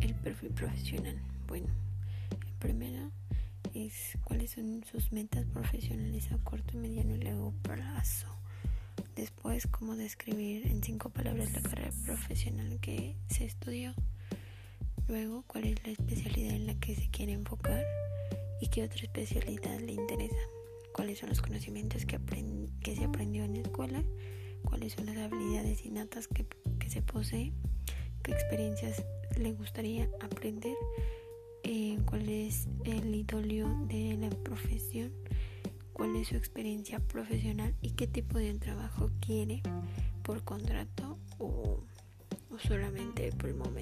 el perfil profesional. Bueno, el primero es cuáles son sus metas profesionales a corto, mediano y largo plazo. Después, cómo describir en cinco palabras la carrera profesional que se estudió. Luego, cuál es la especialidad en la que se quiere enfocar y qué otra especialidad le interesa. Cuáles son los conocimientos que, que se aprendió en la escuela, cuáles son las habilidades innatas que, que se posee qué experiencias le gustaría aprender, eh, cuál es el idolio de la profesión, cuál es su experiencia profesional y qué tipo de trabajo quiere por contrato o solamente por el momento.